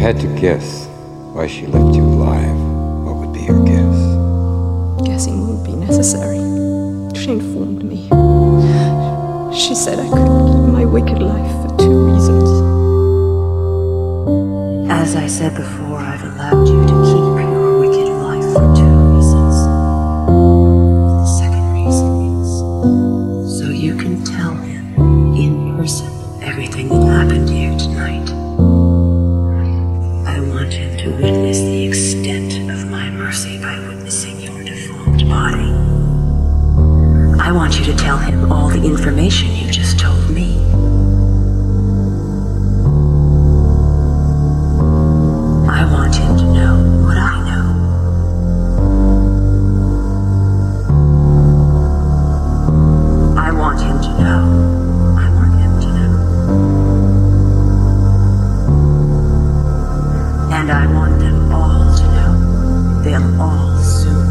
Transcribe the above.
had to guess why she left you alive, what would be your guess? Guessing won't be necessary. She informed me. She said I could keep my wicked life for two reasons. As I said before, I've allowed you to keep your wicked life for two reasons. The second reason is so you can tell him in person everything the extent of my mercy by witnessing your deformed body. I want you to tell him all the information you just told me. I want him to know what I know. I want him to know. and I want them them all soon.